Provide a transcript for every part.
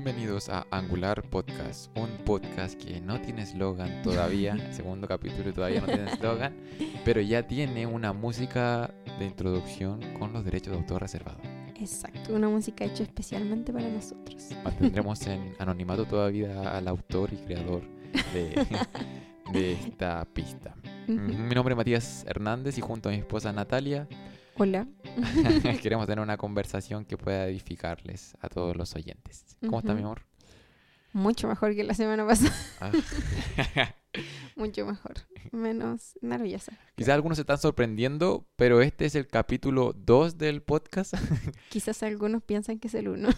Bienvenidos a Angular Podcast, un podcast que no tiene eslogan todavía, el segundo capítulo todavía no tiene eslogan, pero ya tiene una música de introducción con los derechos de autor reservados. Exacto, una música hecha especialmente para nosotros. Mantendremos en anonimato todavía al autor y creador de, de esta pista. Mi nombre es Matías Hernández y junto a mi esposa Natalia Hola. queremos tener una conversación que pueda edificarles a todos los oyentes. ¿Cómo está mi amor? Mucho mejor que la semana pasada. Ah. Mucho mejor. Menos nerviosa. Quizás algunos se están sorprendiendo, pero este es el capítulo 2 del podcast. Quizás algunos piensan que es el 1.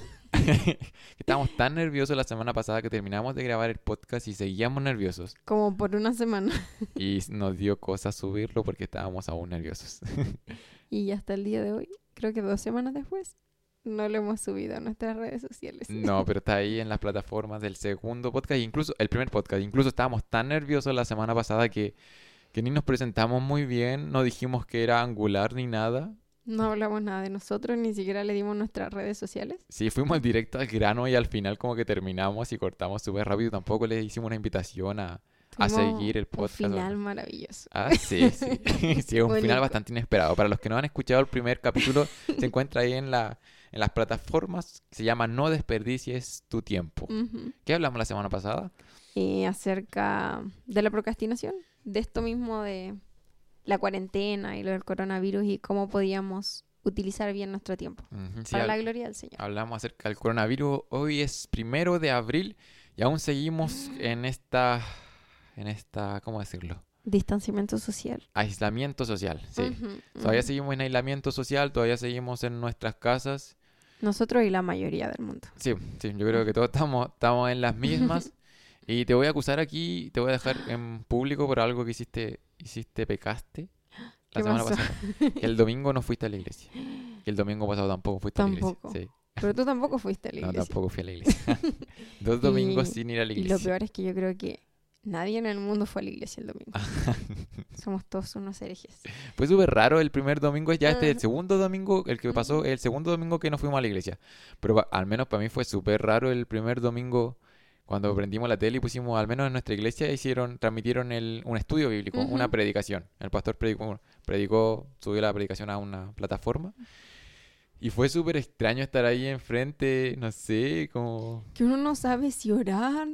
Estábamos tan nerviosos la semana pasada que terminamos de grabar el podcast y seguíamos nerviosos. Como por una semana. Y nos dio cosa subirlo porque estábamos aún nerviosos. Y hasta el día de hoy, creo que dos semanas después, no lo hemos subido a nuestras redes sociales. No, pero está ahí en las plataformas del segundo podcast, incluso el primer podcast. Incluso estábamos tan nerviosos la semana pasada que, que ni nos presentamos muy bien, no dijimos que era angular ni nada. No hablamos nada de nosotros, ni siquiera le dimos nuestras redes sociales. Sí, fuimos directo al grano y al final como que terminamos y cortamos súper rápido. Tampoco le hicimos una invitación a, a seguir el podcast. Un final maravilloso. Ah, sí, sí. sí, un final bastante inesperado. Para los que no han escuchado el primer capítulo, se encuentra ahí en, la, en las plataformas. Se llama No desperdicies tu tiempo. ¿Qué hablamos la semana pasada? Y acerca de la procrastinación. De esto mismo de la cuarentena y lo del coronavirus y cómo podíamos utilizar bien nuestro tiempo. para la gloria del Señor. Hablamos acerca del coronavirus. Hoy es primero de abril y aún seguimos en esta en esta, ¿cómo decirlo? Distanciamiento social. Aislamiento social, sí. Todavía seguimos en aislamiento social, todavía seguimos en nuestras casas. Nosotros y la mayoría del mundo. Sí, sí, yo creo que todos estamos, estamos en las mismas. y te voy a acusar aquí, te voy a dejar en público por algo que hiciste, hiciste, pecaste la semana pasada. el domingo no fuiste a la iglesia. Y el domingo pasado tampoco fuiste a la iglesia. Sí. Pero tú tampoco fuiste a la iglesia. No, tampoco fui a la iglesia. Dos domingos sin ir a la iglesia. Y lo peor es que yo creo que Nadie en el mundo fue a la iglesia el domingo. Somos todos unos herejes. Fue súper raro el primer domingo, ya este el segundo domingo, el que pasó, el segundo domingo que no fuimos a la iglesia. Pero al menos para mí fue súper raro el primer domingo cuando prendimos la tele y pusimos, al menos en nuestra iglesia, hicieron, transmitieron el, un estudio bíblico, una predicación. El pastor predicó, predicó, subió la predicación a una plataforma. Y fue súper extraño estar ahí enfrente, no sé, como... Que uno no sabe si orar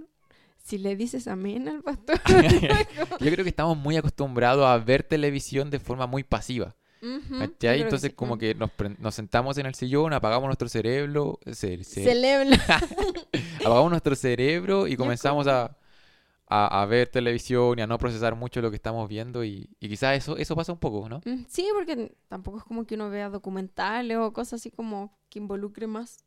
si le dices amén al pastor. Yo creo que estamos muy acostumbrados a ver televisión de forma muy pasiva. Entonces como que nos, nos, sentamos en el sillón, apagamos nuestro cerebro, cerebro. apagamos nuestro cerebro y comenzamos a, a, ver televisión y a no procesar mucho lo que estamos viendo y, y quizás eso, eso pasa un poco, ¿no? Mm, sí, porque tampoco es como que uno vea documentales o cosas así como que involucre más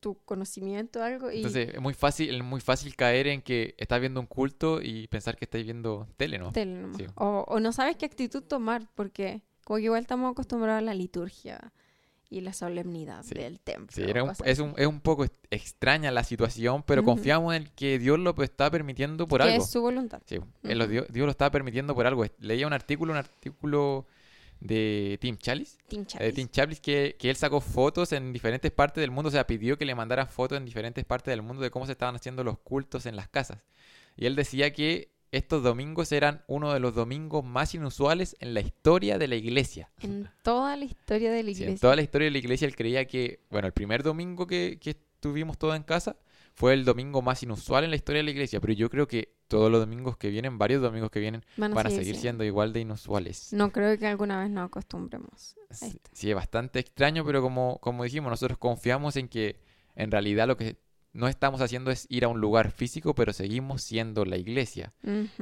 tu conocimiento, algo. Y... Entonces, es muy fácil, es muy fácil caer en que estás viendo un culto y pensar que estás viendo tele, ¿no? Tele, o, o, no sabes qué actitud tomar, porque como que igual estamos acostumbrados a la liturgia y la solemnidad del templo. Sí, un, es, un, es un poco extraña la situación, pero confiamos en que Dios lo está permitiendo por algo. es su voluntad. Sí, Dios, Dios, lo está permitiendo por algo. Leía un artículo, un artículo de Tim Chalice. Tim eh, Chalice. que, que, él sacó fotos en diferentes partes del mundo, o sea, pidió que le mandara fotos en diferentes partes del mundo de cómo se estaban haciendo los cultos en las casas. Y él decía que estos domingos eran uno de los domingos más inusuales en la historia de la iglesia. En toda la historia de la iglesia. en toda la historia de la iglesia él creía que, bueno, el primer domingo que, que estuvimos todos en casa fue el domingo más inusual en la historia de la iglesia, pero yo creo que todos los domingos que vienen, varios domingos que vienen, van a, seguir, siendo igual de inusuales. No creo que alguna vez nos acostumbremos. sí, es bastante extraño, pero como, como dijimos, nosotros confiamos en que en realidad lo que no estamos haciendo es ir a un lugar físico, pero seguimos siendo la iglesia.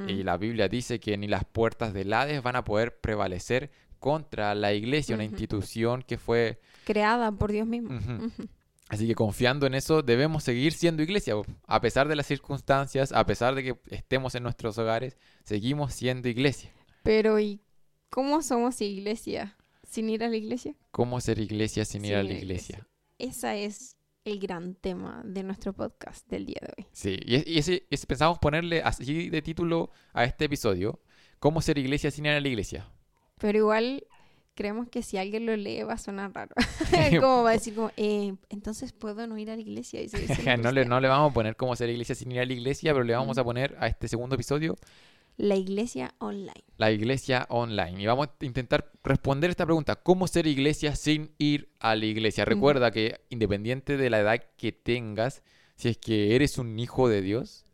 Y la Biblia dice que ni las puertas del Hades van a poder prevalecer contra la iglesia, una institución que fue creada por Dios mismo. Así que confiando en eso, debemos seguir siendo iglesia. A pesar de las circunstancias, a pesar de que estemos en nuestros hogares, seguimos siendo iglesia. Pero ¿y cómo somos iglesia sin ir a la iglesia? ¿Cómo ser iglesia sin, ir a la iglesia? Ese es el gran tema de nuestro podcast del día de hoy. Sí, y, ese, pensamos ponerle así de título a este episodio, ¿Cómo ser iglesia sin ir a la iglesia? Pero igual creemos que si alguien lo lee va a sonar raro. como va a decir como, eh, entonces puedo no ir a la iglesia. Y no, le, no le vamos a poner cómo hacer iglesia sin ir a la iglesia, pero le vamos a poner a este segundo episodio la iglesia online. La iglesia online. Y vamos a intentar responder esta pregunta. ¿Cómo ser iglesia sin ir a la iglesia? Recuerda que independiente de la edad que tengas, si es que eres un hijo de Dios,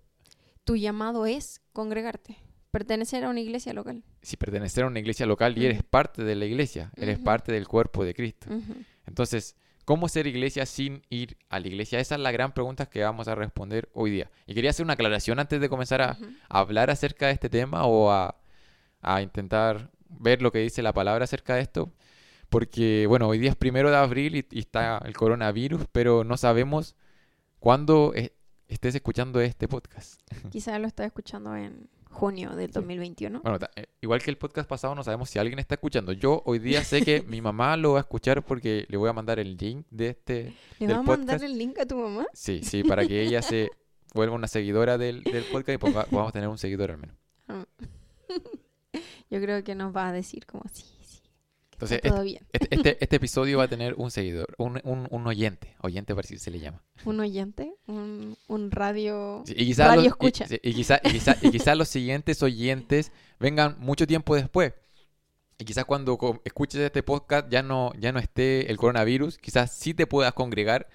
tu llamado es congregarte, pertenecer a una iglesia local. Si pertenecer a una iglesia local y eres parte de la iglesia, eres parte del cuerpo de Cristo. Entonces, ¿cómo ser iglesia sin ir a la iglesia? Esa es la gran pregunta que vamos a responder hoy día. Y quería hacer una aclaración antes de comenzar a, hablar acerca de este tema o a, intentar ver lo que dice la palabra acerca de esto. Porque, bueno, hoy día es primero de abril y, y está el coronavirus, pero no sabemos cuándo estés escuchando este podcast. Quizás lo estás escuchando en junio del 2021. Bueno, eh, igual que el podcast pasado, no sabemos si alguien está escuchando. Yo hoy día sé que mi mamá lo va a escuchar porque le voy a mandar el link de este. ¿Le vas a mandar el link a tu mamá? Sí, sí, para que ella se vuelva una seguidora del, podcast y pues vamos a tener un seguidor al menos. Ah. Yo creo que nos va a decir como así. Entonces, este, este, este, episodio va a tener un seguidor, un, un, un oyente, oyente para si se le llama. ¿Un oyente? ¿Un, un radio, y radio escucha? Y, quizá, y, quizá, y quizá los siguientes oyentes vengan mucho tiempo después. Y quizás cuando escuches este podcast ya no, ya no esté el coronavirus, quizás sí te puedas congregar.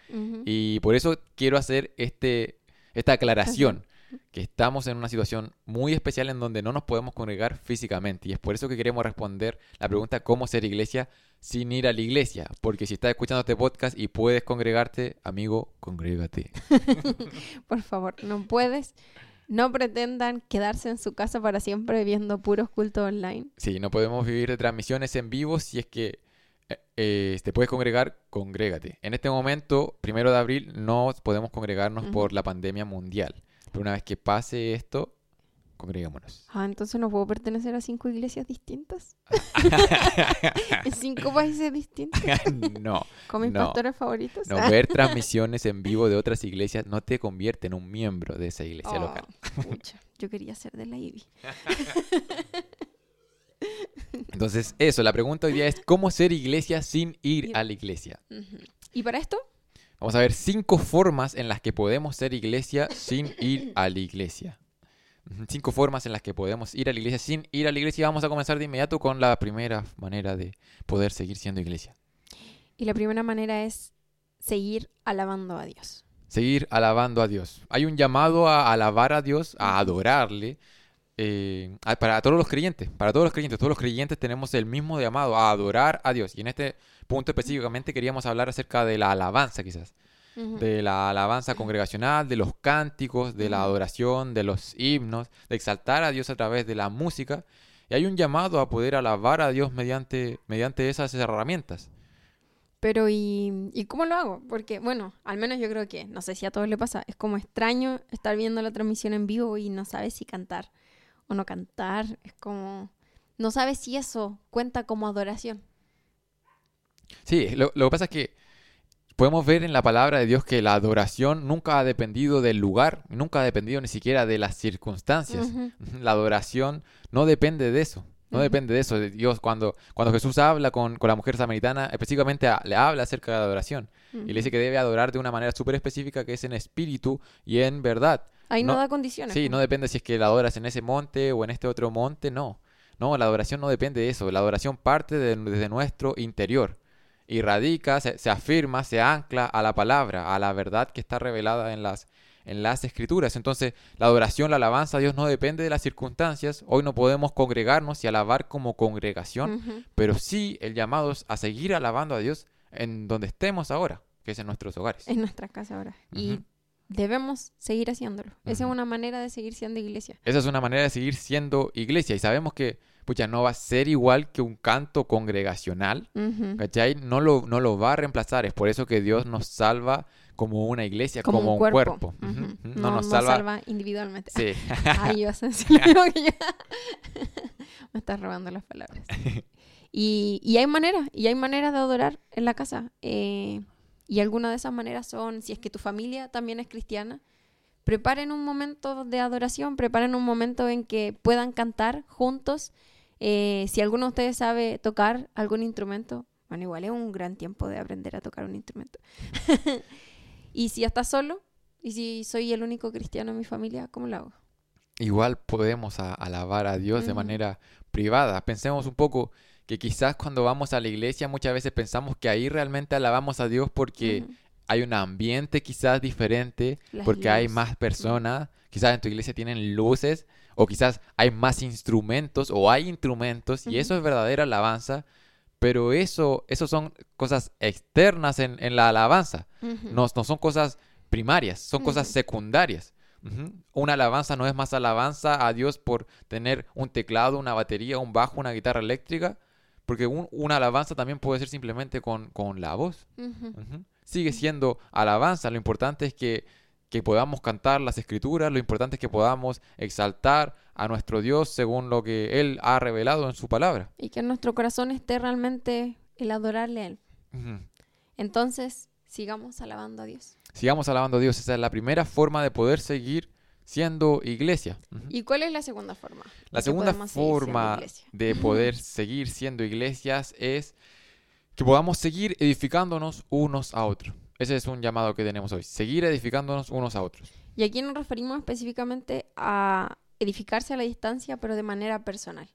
Y por eso quiero hacer este, esta aclaración que estamos en una situación muy especial en donde no nos podemos congregar físicamente. Y es por eso que queremos responder la pregunta cómo ser iglesia sin ir a la iglesia. Porque si estás escuchando este podcast y puedes congregarte, amigo, congrégate. por favor, no puedes. No pretendan quedarse en su casa para siempre viendo puros cultos online. Sí, no podemos vivir de transmisiones en vivo si es que eh, eh, te puedes congregar, congrégate. En este momento, primero de abril, no podemos congregarnos por la pandemia mundial. Pero una vez que pase esto, congreguémonos. Ah, entonces no puedo pertenecer a cinco iglesias distintas. ¿En cinco países distintos? no. ¿Con mis pastores favoritos? No, ver transmisiones en vivo de otras iglesias no te convierte en un miembro de esa iglesia local. Pucha, yo quería ser de la IBI. Entonces, eso, la pregunta hoy día es: ¿cómo ser iglesia sin ir a la iglesia? ¿Y para esto? Vamos a ver cinco formas en las que podemos ser iglesia sin ir a la iglesia. Cinco formas en las que podemos ir a la iglesia sin ir a la iglesia. Y vamos a comenzar de inmediato con la primera manera de poder seguir siendo iglesia. Y la primera manera es seguir alabando a Dios. Seguir alabando a Dios. Hay un llamado a alabar a Dios, a adorarle, eh, para todos los creyentes, para todos los creyentes, todos los creyentes tenemos el mismo llamado a adorar a Dios. Y en este punto específicamente queríamos hablar acerca de la alabanza quizás, de la alabanza congregacional, de los cánticos, de la adoración, de los himnos, de exaltar a Dios a través de la música. Y hay un llamado a poder alabar a Dios mediante, mediante esas herramientas. Pero ¿y, ¿y cómo lo hago? Porque, bueno, al menos yo creo que, no sé si a todos le pasa, es como extraño estar viendo la transmisión en vivo y no sabes si cantar o no cantar. Es como, no sabes si eso cuenta como adoración. Sí, lo, que pasa es que podemos ver en la palabra de Dios que la adoración nunca ha dependido del lugar, nunca ha dependido ni siquiera de las circunstancias. La adoración no depende de eso. No depende de eso. Dios, cuando, cuando Jesús habla con, la mujer samaritana, específicamente le habla acerca de la adoración. Y le dice que debe adorar de una manera súper específica, que es en espíritu y en verdad. Ahí no, da condiciones. Sí, no depende si es que la adoras en ese monte o en este otro monte, no. No, la adoración no depende de eso. La adoración parte de, desde nuestro interior y radica, se, afirma, se ancla a la palabra, a la verdad que está revelada en las, en las escrituras. Entonces, la adoración, la alabanza a Dios no depende de las circunstancias. Hoy no podemos congregarnos y alabar como congregación, pero sí el llamado es a seguir alabando a Dios en donde estemos ahora, que es en nuestros hogares. En nuestra casa ahora. Y debemos seguir haciéndolo. Esa es una manera de seguir siendo iglesia. Esa es una manera de seguir siendo iglesia. Y sabemos que, pucha, no va a ser igual que un canto congregacional. ¿Cachai? No lo, no lo va a reemplazar. Es por eso que Dios nos salva como una iglesia, como, un cuerpo. No, nos salva... individualmente. Sí. Ay, yo que Me estás robando las palabras. Y, y hay maneras, y hay maneras de adorar en la casa. Eh, y algunas de esas maneras son, si es que tu familia también es cristiana, preparen un momento de adoración, preparen un momento en que puedan cantar juntos Eh, si alguno de ustedes sabe tocar algún instrumento, bueno, igual es un gran tiempo de aprender a tocar un instrumento. y si estás solo, y si soy el único cristiano en mi familia, ¿cómo lo hago? Igual podemos alabar a Dios de manera privada. Pensemos un poco que quizás cuando vamos a la iglesia muchas veces pensamos que ahí realmente alabamos a Dios porque hay un ambiente quizás diferente, porque hay más personas, quizás en tu iglesia tienen luces, o quizás hay más instrumentos, o hay instrumentos, y eso es verdadera alabanza, pero eso, eso son cosas externas en, la alabanza, no, no, son cosas primarias, son cosas secundarias. Una alabanza no es más alabanza a Dios por tener un teclado, una batería, un bajo, una guitarra eléctrica, porque una alabanza también puede ser simplemente con, la voz. Sigue siendo alabanza, lo importante es que, que podamos cantar las escrituras, lo importante es que podamos exaltar a nuestro Dios según lo que Él ha revelado en su palabra. Y que en nuestro corazón esté realmente el adorarle a Él. Entonces, sigamos alabando a Dios. Sigamos alabando a Dios. Esa es la primera forma de poder seguir siendo iglesia. ¿Y cuál es la segunda forma? La segunda forma de poder seguir siendo iglesias es que podamos seguir edificándonos unos a otros. Ese es un llamado que tenemos hoy, seguir edificándonos unos a otros. Y aquí nos referimos específicamente a edificarse a la distancia, pero de manera personal.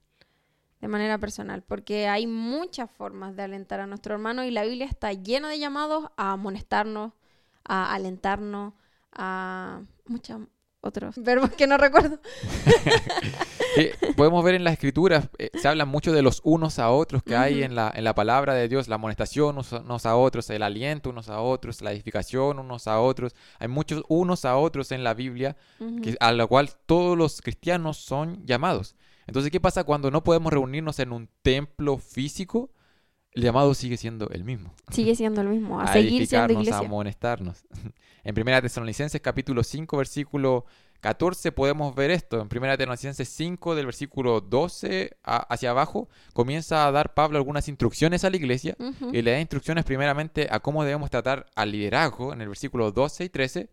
De manera personal, porque hay muchas formas de alentar a nuestro hermano y la Biblia está llena de llamados a amonestarnos, a alentarnos, a muchas otros verbos que no recuerdo. podemos ver en las escrituras, eh, se habla mucho de los unos a otros que hay en la, en la palabra de Dios, la amonestación unos, a otros, el aliento unos a otros, la edificación unos a otros. Hay muchos unos a otros en la Biblia, que, a lo cual todos los cristianos son llamados. Entonces, ¿qué pasa cuando no podemos reunirnos en un templo físico? El llamado sigue siendo el mismo. Sigue siendo el mismo, a, seguir siendo iglesia. A amonestarnos. En Primera Tesalonicenses capítulo 5 versículo 14 podemos ver esto. En Primera Tesalonicenses 5 del versículo 12 hacia abajo comienza a dar Pablo algunas instrucciones a la iglesia y le da instrucciones primeramente a cómo debemos tratar al liderazgo en el versículo 12 y 13.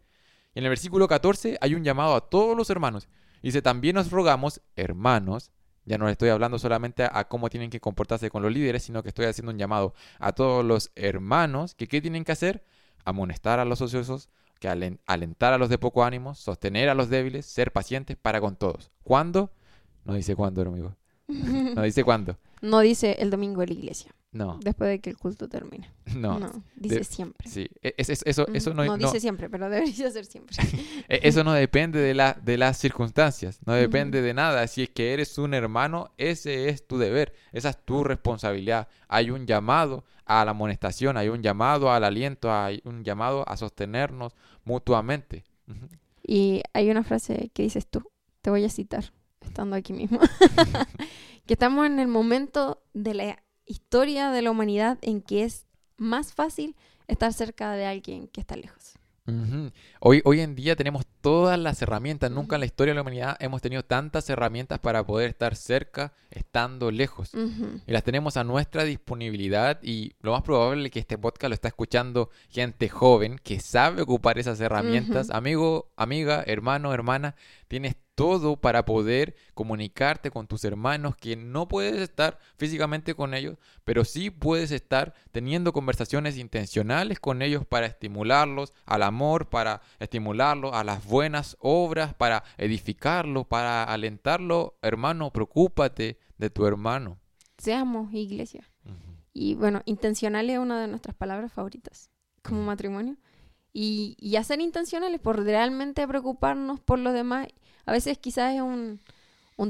Y en el versículo 14 hay un llamado a todos los hermanos. Dice, también nos rogamos, hermanos, ya no le estoy hablando solamente a cómo tienen que comportarse con los líderes, sino que estoy haciendo un llamado a todos los hermanos que qué tienen que hacer? Amonestar a los ociosos, que alentar a los de poco ánimo, sostener a los débiles, ser pacientes para con todos. ¿Cuándo? No dice cuándo, amigo. No dice cuándo. No dice el domingo de la iglesia. No. Después de que el culto termine. No. dice siempre. Sí, e, eso, eso no, no, dice siempre, pero debería ser siempre. E, eso no depende de, la, de las circunstancias, no depende de nada. Si es que eres un hermano, ese es tu deber, esa es tu responsabilidad. Hay un llamado a la amonestación, hay un llamado al aliento, hay un llamado a sostenernos mutuamente. Y hay una frase que dices tú, te voy a citar, estando aquí mismo, que estamos en el momento de la historia de la humanidad en que es más fácil estar cerca de alguien que está lejos. hoy, hoy en día tenemos todas las herramientas. Nunca en la historia de la humanidad hemos tenido tantas herramientas para poder estar cerca estando lejos. Y las tenemos a nuestra disponibilidad y lo más probable es que este podcast lo está escuchando gente joven que sabe ocupar esas herramientas. Amigo, amiga, hermano, hermana, tienes todo para poder comunicarte con tus hermanos que no puedes estar físicamente con ellos, pero sí puedes estar teniendo conversaciones intencionales con ellos para estimularlos al amor, para estimularlos a las buenas obras, para edificarlos, para alentarlo. Hermano, preocúpate de tu hermano. Seamos iglesia. Y bueno, intencional es una de nuestras palabras favoritas como matrimonio. Y, y hacer intencionales por realmente preocuparnos por los demás a veces quizás es un,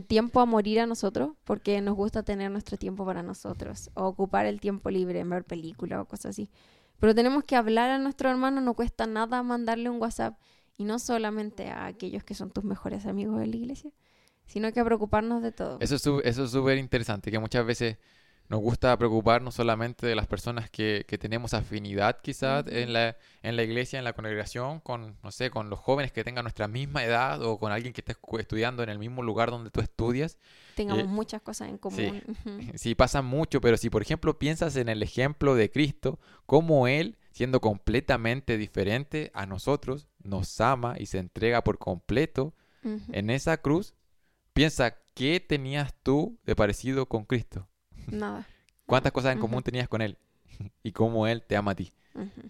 tiempo a morir a nosotros porque nos gusta tener nuestro tiempo para nosotros o ocupar el tiempo libre en ver películas o cosas así. Pero tenemos que hablar a nuestro hermano, no cuesta nada mandarle un WhatsApp y no solamente a aquellos que son tus mejores amigos de la iglesia, sino que a preocuparnos de todo. Eso es súper interesante, que muchas veces nos gusta preocuparnos solamente de las personas que, que tenemos afinidad quizás en, la, en la iglesia, en la congregación, con, no sé, con los jóvenes que tengan nuestra misma edad o con alguien que esté estudiando en el mismo lugar donde tú estudias. Tengamos eh, muchas cosas en común. Sí, sí, pasa mucho, pero si por ejemplo piensas en el ejemplo de Cristo, cómo Él, siendo completamente diferente a nosotros, nos ama y se entrega por completo en esa cruz, piensa ¿qué tenías tú de parecido con Cristo? Nada. ¿Cuántas cosas en común tenías con Él? y cómo Él te ama a ti.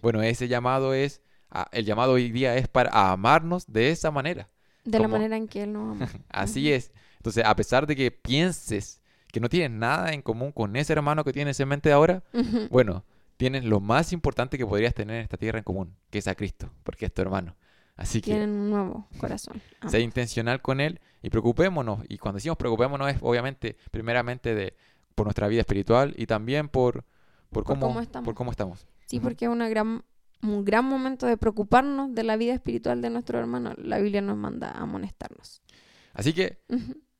Bueno, ese llamado es, el llamado hoy día es para amarnos de esa manera. De la manera en que Él nos ama. Así es. Entonces, a pesar de que pienses que no tienes nada en común con ese hermano que tienes en mente ahora, bueno, tienes lo más importante que podrías tener en esta tierra en común, que es a Cristo, porque es tu hermano. Así que... Tienen un nuevo corazón. Sé intencional con Él y preocupémonos. Y cuando decimos preocupémonos es obviamente, primeramente, de, por nuestra vida espiritual y también por, por, cómo, estamos. por cómo estamos. Sí, porque es una gran, un gran momento de preocuparnos de la vida espiritual de nuestro hermano. La Biblia nos manda a amonestarnos. Así que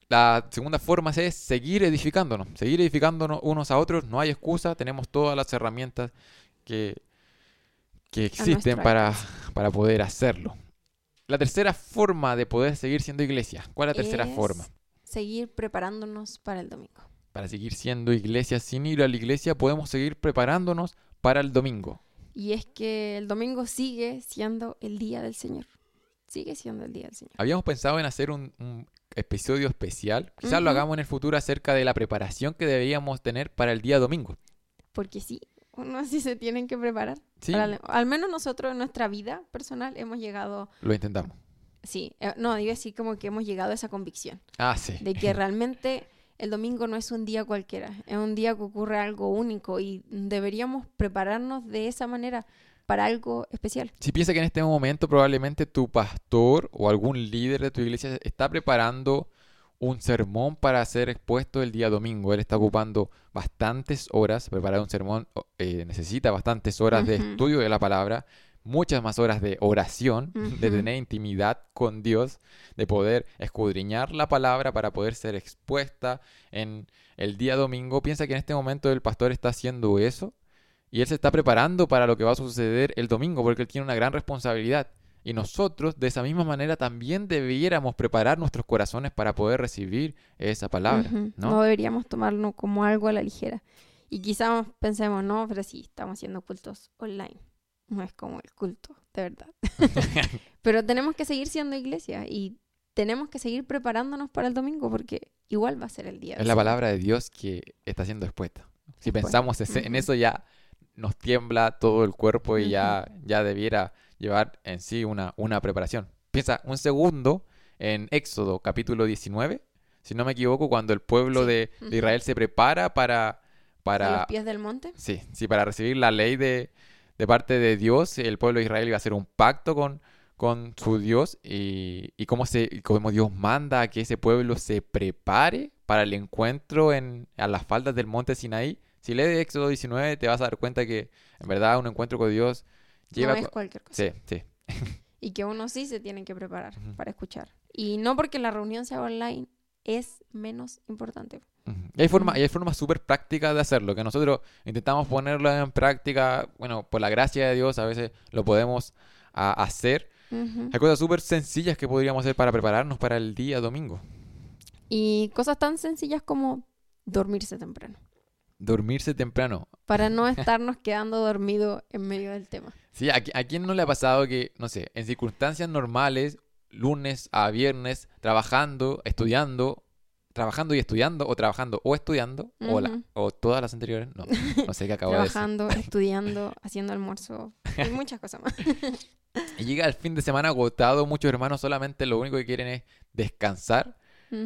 la segunda forma es seguir edificándonos, seguir edificándonos unos a otros. No hay excusa, tenemos todas las herramientas que, que existen para, para poder hacerlo. La tercera forma de poder seguir siendo iglesia. ¿Cuál es la tercera forma? Seguir preparándonos para el domingo para seguir siendo iglesia sin ir a la iglesia, podemos seguir preparándonos para el domingo. Y es que el domingo sigue siendo el día del Señor. Sigue siendo el día del Señor. Habíamos pensado en hacer un, episodio especial. Quizás lo hagamos en el futuro acerca de la preparación que deberíamos tener para el día domingo. Porque sí, uno así se tienen que preparar. Sí. al menos nosotros en nuestra vida personal hemos llegado... Lo intentamos. Sí, eh, no, digo así como que hemos llegado a esa convicción. Ah, sí. De que realmente el domingo no es un día cualquiera, es un día que ocurre algo único y deberíamos prepararnos de esa manera para algo especial. Si piensa que en este momento probablemente tu pastor o algún líder de tu iglesia está preparando un sermón para ser expuesto el día domingo. Él está ocupando bastantes horas, preparar un sermón eh, necesita bastantes horas de estudio de la palabra, muchas más horas de oración, de tener intimidad con Dios, de poder escudriñar la palabra para poder ser expuesta en el día domingo. Piensa que en este momento el pastor está haciendo eso y él se está preparando para lo que va a suceder el domingo porque él tiene una gran responsabilidad. Y nosotros de esa misma manera también debiéramos preparar nuestros corazones para poder recibir esa palabra. ¿no? no deberíamos tomarlo como algo a la ligera. Y quizás pensemos, no, pero sí, estamos haciendo cultos online no es como el culto, de verdad. Pero tenemos que seguir siendo iglesia y tenemos que seguir preparándonos para el domingo porque igual va a ser el día. Es la palabra de Dios que está siendo expuesta. Si pensamos en eso ya nos tiembla todo el cuerpo y ya, ya debiera llevar en sí una, una preparación. Piensa un segundo en Éxodo capítulo 19, si no me equivoco, cuando el pueblo de, Israel se prepara para... para ¿A los pies del monte? Sí, sí, para recibir la ley de, de parte de Dios, el pueblo de Israel iba a hacer un pacto con, con su Dios y, y cómo, se, cómo Dios manda a que ese pueblo se prepare para el encuentro en, a las faldas del monte Sinaí. Si lees Éxodo 19 te vas a dar cuenta que en verdad un encuentro con Dios lleva... No es cualquier cosa. Sí, sí. y que uno sí se tiene que preparar para escuchar. Y no porque la reunión sea online es menos importante. Y hay formas hay formas súper prácticas de hacerlo, que nosotros intentamos ponerlo en práctica, bueno, por la gracia de Dios a veces lo podemos hacer. Hay cosas súper sencillas que podríamos hacer para prepararnos para el día domingo. Y cosas tan sencillas como dormirse temprano. Dormirse temprano. Para no estarnos quedando dormidos en medio del tema. Sí, ¿a, ¿a quién no le ha pasado que, no sé, en circunstancias normales, lunes a viernes, trabajando, estudiando, trabajando y estudiando, o trabajando o estudiando, o, o todas las anteriores, no, no sé qué acabo de decir. Trabajando, estudiando, haciendo almuerzo, y muchas cosas más. y llega el fin de semana agotado, muchos hermanos solamente lo único que quieren es descansar,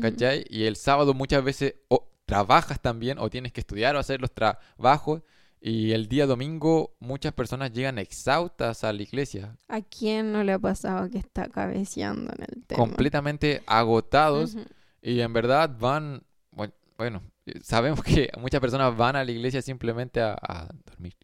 ¿cachai? Y el sábado muchas veces o trabajas también, o tienes que estudiar o hacer los trabajos, y el día domingo muchas personas llegan exhaustas a la iglesia. ¿A quién no le ha pasado que está cabeceando en el tema? Completamente agotados. Y en verdad van, bueno, sabemos que muchas personas van a la iglesia simplemente a, dormir.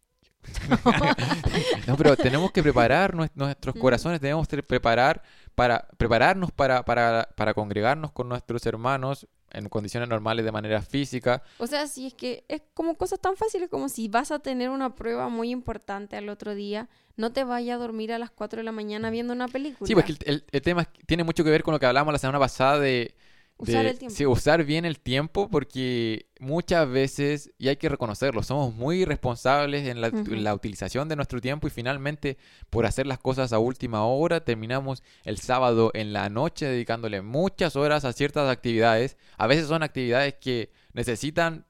no, pero tenemos que preparar nuestros corazones, tenemos que preparar para prepararnos para, para, para congregarnos con nuestros hermanos en condiciones normales de manera física. O sea, si es que es como cosas tan fáciles como si vas a tener una prueba muy importante al otro día, no te vayas a dormir a las 4 de la mañana viendo una película. Sí, porque el, el, tema tiene mucho que ver con lo que hablamos la semana pasada de Usar el tiempo. Sí, usar bien el tiempo porque muchas veces, y hay que reconocerlo, somos muy responsables en la, utilización de nuestro tiempo y finalmente por hacer las cosas a última hora terminamos el sábado en la noche dedicándole muchas horas a ciertas actividades. A veces son actividades que necesitan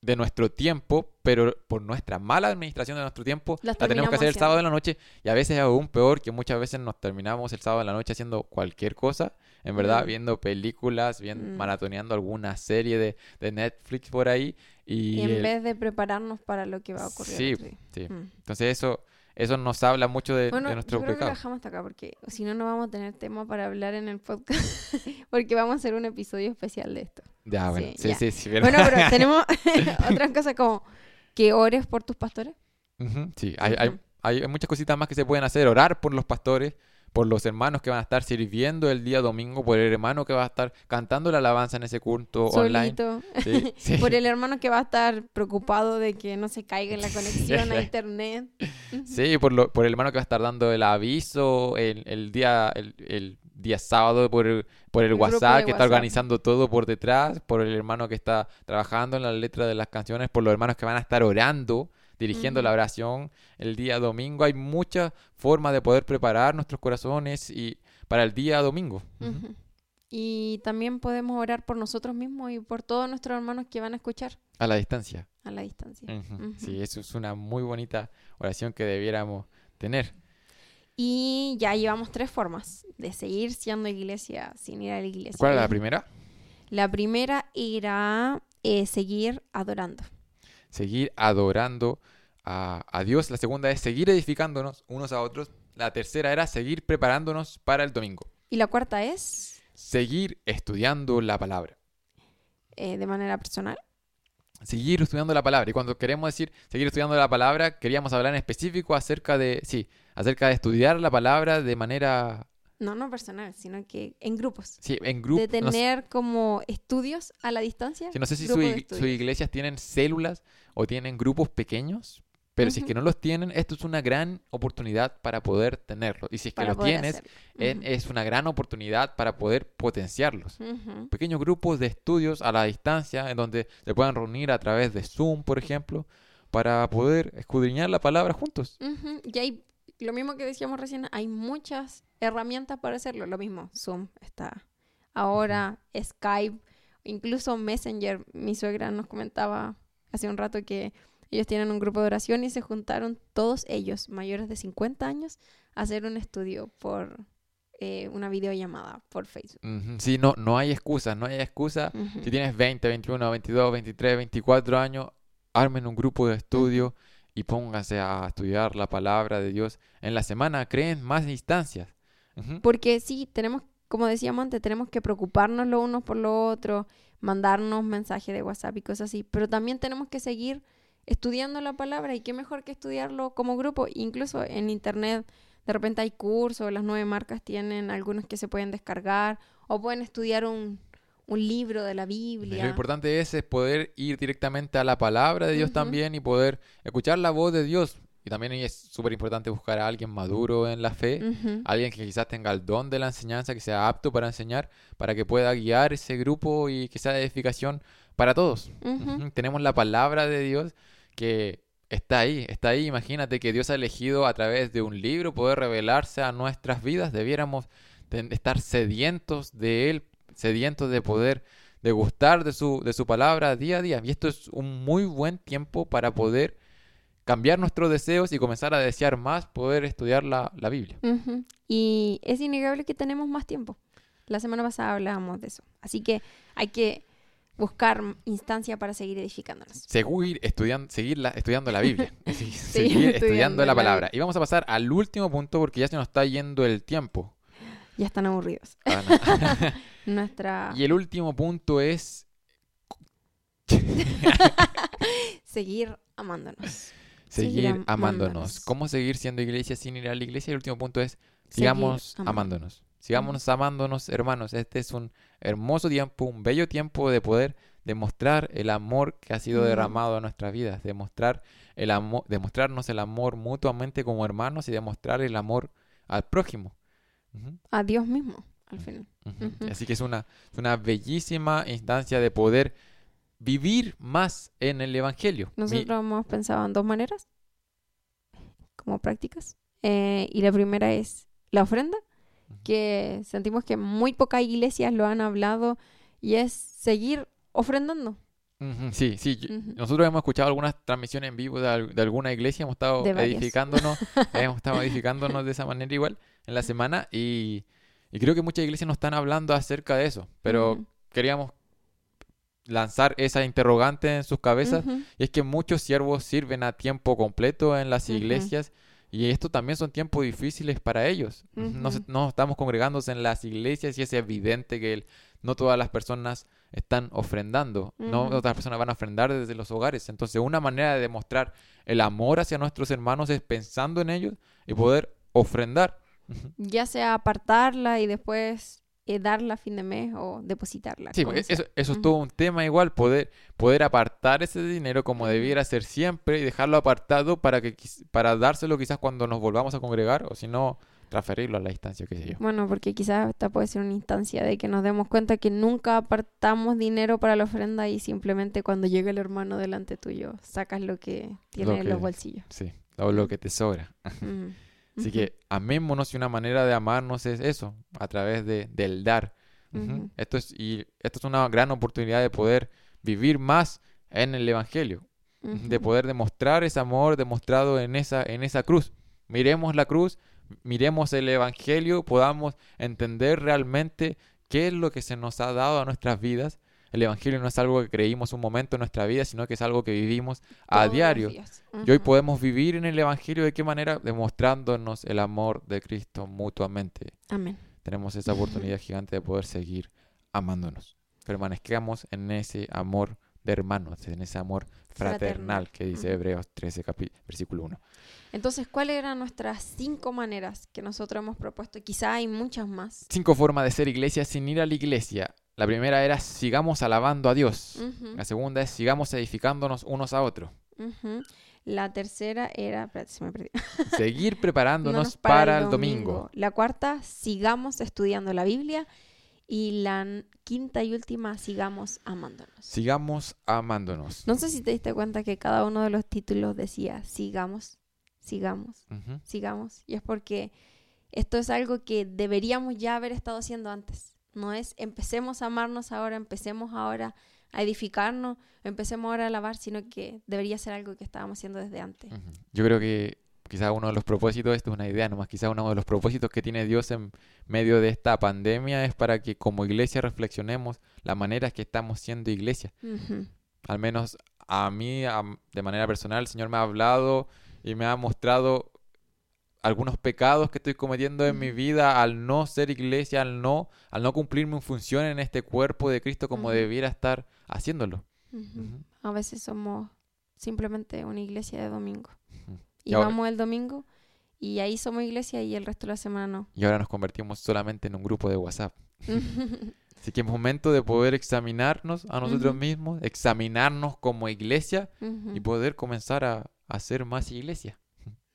de nuestro tiempo, pero por nuestra mala administración de nuestro tiempo, la tenemos que hacer el sábado en la noche y a veces es aún peor que muchas veces nos terminamos el sábado en la noche haciendo cualquier cosa, en verdad, mm. viendo películas, bien, mm. maratoneando alguna serie de, de, Netflix por ahí. Y, en vez de prepararnos para lo que va a ocurrir. Sí, sí. Mm. Entonces eso eso nos habla mucho de, bueno, nuestro yo creo pecado. Que dejamos hasta acá porque si no no vamos a tener tema para hablar en el podcast porque vamos a hacer un episodio especial de esto. Ya, bueno, sí, sí, sí, Bueno, pero tenemos otras cosas como que ores por tus pastores. sí, hay, hay, hay muchas cositas más que se pueden hacer. Orar por los pastores, por los hermanos que van a estar sirviendo el día domingo, por el hermano que va a estar cantando la alabanza en ese culto online. por el hermano que va a estar preocupado de que no se caiga en la conexión a internet. sí, por, lo, por el hermano que va a estar dando el aviso el, el día el, día sábado por el, por el, WhatsApp que está organizando todo por detrás, por el hermano que está trabajando en la letra de las canciones, por los hermanos que van a estar orando dirigiendo la oración el día domingo. Hay muchas formas de poder preparar nuestros corazones y para el día domingo. Y también podemos orar por nosotros mismos y por todos nuestros hermanos que van a escuchar. A la distancia. A la distancia. Sí, eso es una muy bonita oración que debiéramos tener. Y ya llevamos tres formas de seguir siendo iglesia sin ir a la iglesia. ¿Cuál es la primera? La primera era eh, seguir adorando seguir adorando a, Dios. La segunda es seguir edificándonos unos a otros. La tercera era seguir preparándonos para el domingo. ¿Y la cuarta es? Seguir estudiando la palabra. Eh, ¿De manera personal? Seguir estudiando la palabra. Y cuando queremos decir seguir estudiando la palabra, queríamos hablar en específico acerca de, sí, acerca de estudiar la palabra de manera no, no personal, sino que en grupos. Sí, en grupos. De tener como estudios a la distancia. Sí, no sé si sus iglesias tienen células o tienen grupos pequeños, pero si es que no los tienen, esto es una gran oportunidad para poder tenerlos. Y si es que los tienes, es una gran oportunidad para poder potenciarlos. Pequeños grupos de estudios a la distancia, en donde se puedan reunir a través de Zoom, por ejemplo, para poder escudriñar la palabra juntos. Y hay, lo mismo que decíamos recién, hay muchas herramientas para hacerlo. Lo mismo, Zoom está ahora, Skype, incluso Messenger. Mi suegra nos comentaba hace un rato que ellos tienen un grupo de oración y se juntaron todos ellos, mayores de 50 años, a hacer un estudio por eh, una videollamada por Facebook. Sí, no, no hay excusa, no hay excusa. Si tienes 20, 21, 22, 23, 24 años, armen un grupo de estudio y pónganse a estudiar la palabra de Dios en la semana. Creen más instancias. Porque sí, tenemos, como decíamos antes, tenemos que preocuparnos lo unos por lo otro, mandarnos mensajes de WhatsApp y cosas así, pero también tenemos que seguir estudiando la palabra y qué mejor que estudiarlo como grupo, incluso en internet. De repente hay cursos, las nueve marcas tienen algunos que se pueden descargar o pueden estudiar un, libro de la Biblia. Lo importante es, poder ir directamente a la palabra de Dios también y poder escuchar la voz de Dios. Y también es súper importante buscar a alguien maduro en la fe, alguien que quizás tenga el don de la enseñanza, que sea apto para enseñar, para que pueda guiar ese grupo y que sea de edificación para todos. Tenemos la palabra de Dios que está ahí, está ahí. Imagínate que Dios ha elegido a través de un libro poder revelarse a nuestras vidas. Debiéramos estar sedientos de Él, sedientos de poder degustar de su, de su palabra día a día. Y esto es un muy buen tiempo para poder cambiar nuestros deseos y comenzar a desear más poder estudiar la, Biblia. Y es innegable que tenemos más tiempo. La semana pasada hablábamos de eso. Así que hay que buscar instancia para seguir edificándonos. Seguir, estudiando, seguir estudiando la Biblia. seguir estudiando, la palabra. Y vamos a pasar al último punto porque ya se nos está yendo el tiempo. Ya están aburridos. Ah, Nuestra... Y el último punto es... seguir amándonos seguir amándonos. ¿Cómo seguir siendo iglesia sin ir a la iglesia? Y el último punto es, sigamos amándonos. Sigamos amándonos, hermanos. Este es un hermoso tiempo, un bello tiempo de poder demostrar el amor que ha sido derramado en nuestras vidas, demostrar el amor, demostrarnos el amor mutuamente como hermanos y demostrar el amor al prójimo. A Dios mismo. al final. Así que es una, una bellísima instancia de poder vivir más en el Evangelio. Nosotros hemos pensado en dos maneras como prácticas. Eh, y la primera es la ofrenda, que sentimos que muy pocas iglesias lo han hablado y es seguir ofrendando. Sí, sí. Nosotros hemos escuchado algunas transmisiones en vivo de, alguna iglesia, hemos estado edificándonos, hemos estado edificándonos de esa manera igual en la semana y, creo que muchas iglesias nos están hablando acerca de eso, pero queríamos lanzar esa interrogante en sus cabezas y es que muchos siervos sirven a tiempo completo en las iglesias y esto también son tiempos difíciles para ellos. no, estamos congregándose en las iglesias y es evidente que no todas las personas están ofrendando, no otras personas van a ofrendar desde los hogares. Entonces, una manera de demostrar el amor hacia nuestros hermanos es pensando en ellos y poder ofrendar. Ya sea apartarla y después eh, darla a fin de mes o depositarla. Sí, eso, eso es todo un tema igual, poder, poder apartar ese dinero como debiera ser siempre y dejarlo apartado para, que, para dárselo quizás cuando nos volvamos a congregar o si no, transferirlo a la instancia que sé yo. Bueno, porque quizás esta puede ser una instancia de que nos demos cuenta que nunca apartamos dinero para la ofrenda y simplemente cuando llega el hermano delante tuyo sacas lo que tiene en los bolsillos. Sí, o lo que te sobra. Así que amémonos y una manera de amarnos es eso, a través de, del dar. Esto es, y esto es una gran oportunidad de poder vivir más en el Evangelio, de poder demostrar ese amor demostrado en esa, en esa cruz. Miremos la cruz, miremos el Evangelio, podamos entender realmente qué es lo que se nos ha dado a nuestras vidas el Evangelio no es algo que creímos un momento en nuestra vida, sino que es algo que vivimos a diario. Y hoy podemos vivir en el Evangelio de qué manera? Demostrándonos el amor de Cristo mutuamente. Amén. Tenemos esa oportunidad gigante de poder seguir amándonos. Permanezcamos en ese amor de hermanos, en ese amor fraternal, que dice Hebreos 13, versículo 1. Entonces, ¿cuáles eran nuestras cinco maneras que nosotros hemos propuesto? Quizá hay muchas más. Cinco formas de ser iglesia sin ir a la iglesia. La primera era sigamos alabando a Dios. La segunda es sigamos edificándonos unos a otros. La tercera era, se me perdí. seguir preparándonos para, el domingo. La cuarta, sigamos estudiando la Biblia. Y la quinta y última, sigamos amándonos. Sigamos amándonos. No sé si te diste cuenta que cada uno de los títulos decía sigamos, sigamos, sigamos. Y es porque esto es algo que deberíamos ya haber estado haciendo antes. No es empecemos a amarnos ahora, empecemos ahora a edificarnos, empecemos ahora a alabar, sino que debería ser algo que estábamos haciendo desde antes. Yo creo que quizás uno de los propósitos, esto es una idea nomás, quizás uno de los propósitos que tiene Dios en medio de esta pandemia es para que como iglesia reflexionemos la manera que estamos siendo iglesia. Al menos a mí, de manera personal, el Señor me ha hablado y me ha mostrado algunos pecados que estoy cometiendo en mi vida al no ser iglesia, al no, al no cumplir mi función en este cuerpo de Cristo como debiera estar haciéndolo. A veces somos simplemente una iglesia de domingo. Y, vamos el domingo y ahí somos iglesia y el resto de la semana no. Y ahora nos convertimos solamente en un grupo de WhatsApp. Así que es momento de poder examinarnos a nosotros mismos, examinarnos como iglesia y poder comenzar a, ser más iglesia.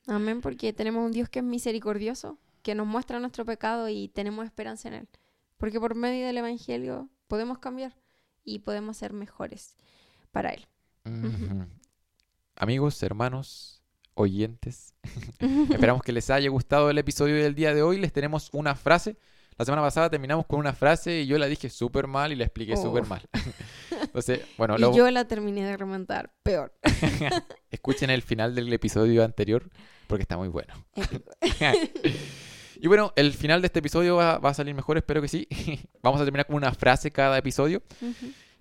Amén, porque tenemos un Dios que es misericordioso, que nos muestra nuestro pecado y tenemos esperanza en Él. Porque por medio del Evangelio podemos cambiar y podemos ser mejores para Él. Amigos, hermanos, oyentes, esperamos que les haya gustado el episodio del día de hoy. Les tenemos una frase. La semana pasada terminamos con una frase y yo la dije súper mal y la expliqué súper mal. Entonces, bueno, y yo la terminé de remontar, peor. Escuchen el final del episodio anterior porque está muy bueno. y bueno, el final de este episodio va, a salir mejor, espero que sí. Vamos a terminar con una frase cada episodio.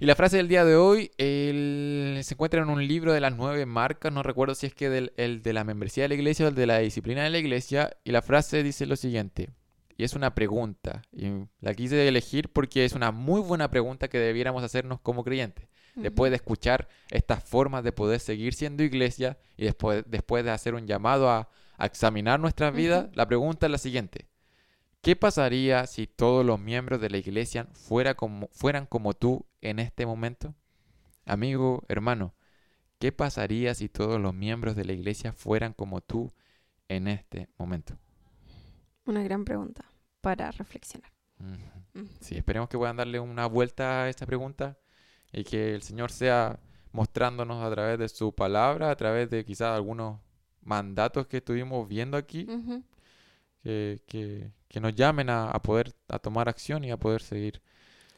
Y la frase del día de hoy se encuentra en un libro de las nueve marcas, no recuerdo si es que del, el de la membresía de la iglesia o el de la disciplina de la iglesia, y la frase dice lo siguiente, y es una pregunta, y la quise elegir porque es una muy buena pregunta que debiéramos hacernos como creyentes después de escuchar estas formas de poder seguir siendo iglesia y después, después de hacer un llamado a, examinar nuestra vida, la pregunta es la siguiente. ¿Qué pasaría si todos los miembros de la iglesia fuera como, fueran como tú en este momento? Amigo, hermano, ¿qué pasaría si todos los miembros de la iglesia fueran como tú en este momento? Una gran pregunta para reflexionar. Sí, esperemos que puedan darle una vuelta a esta pregunta y que el Señor sea mostrándonos a través de su palabra, a través de quizás algunos mandatos que estuvimos viendo aquí, que, que, nos llamen a, a, poder a tomar acción y a poder seguir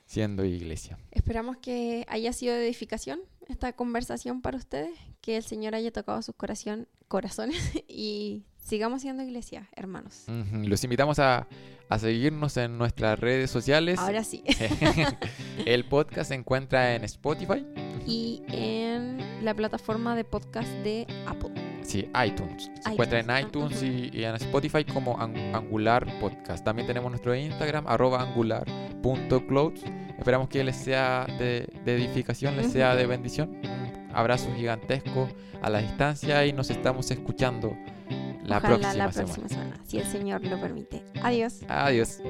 siendo iglesia. Esperamos que haya sido de edificación esta conversación para ustedes, que el Señor haya tocado sus corazón, corazones y sigamos siendo iglesia, hermanos. Los invitamos a, a, seguirnos en nuestras redes sociales. Ahora sí. el podcast se encuentra en Spotify. Y en la plataforma de podcast de Apple. Sí, iTunes. Se encuentra en iTunes y, en Spotify como Angular Podcast. También tenemos nuestro Instagram, arroba angular.clouds. Esperamos que les sea de, edificación, les sea de bendición. abrazo gigantesco a la distancia y nos estamos escuchando la, próxima, la próxima semana. Si el Señor lo permite. Adiós. Adiós.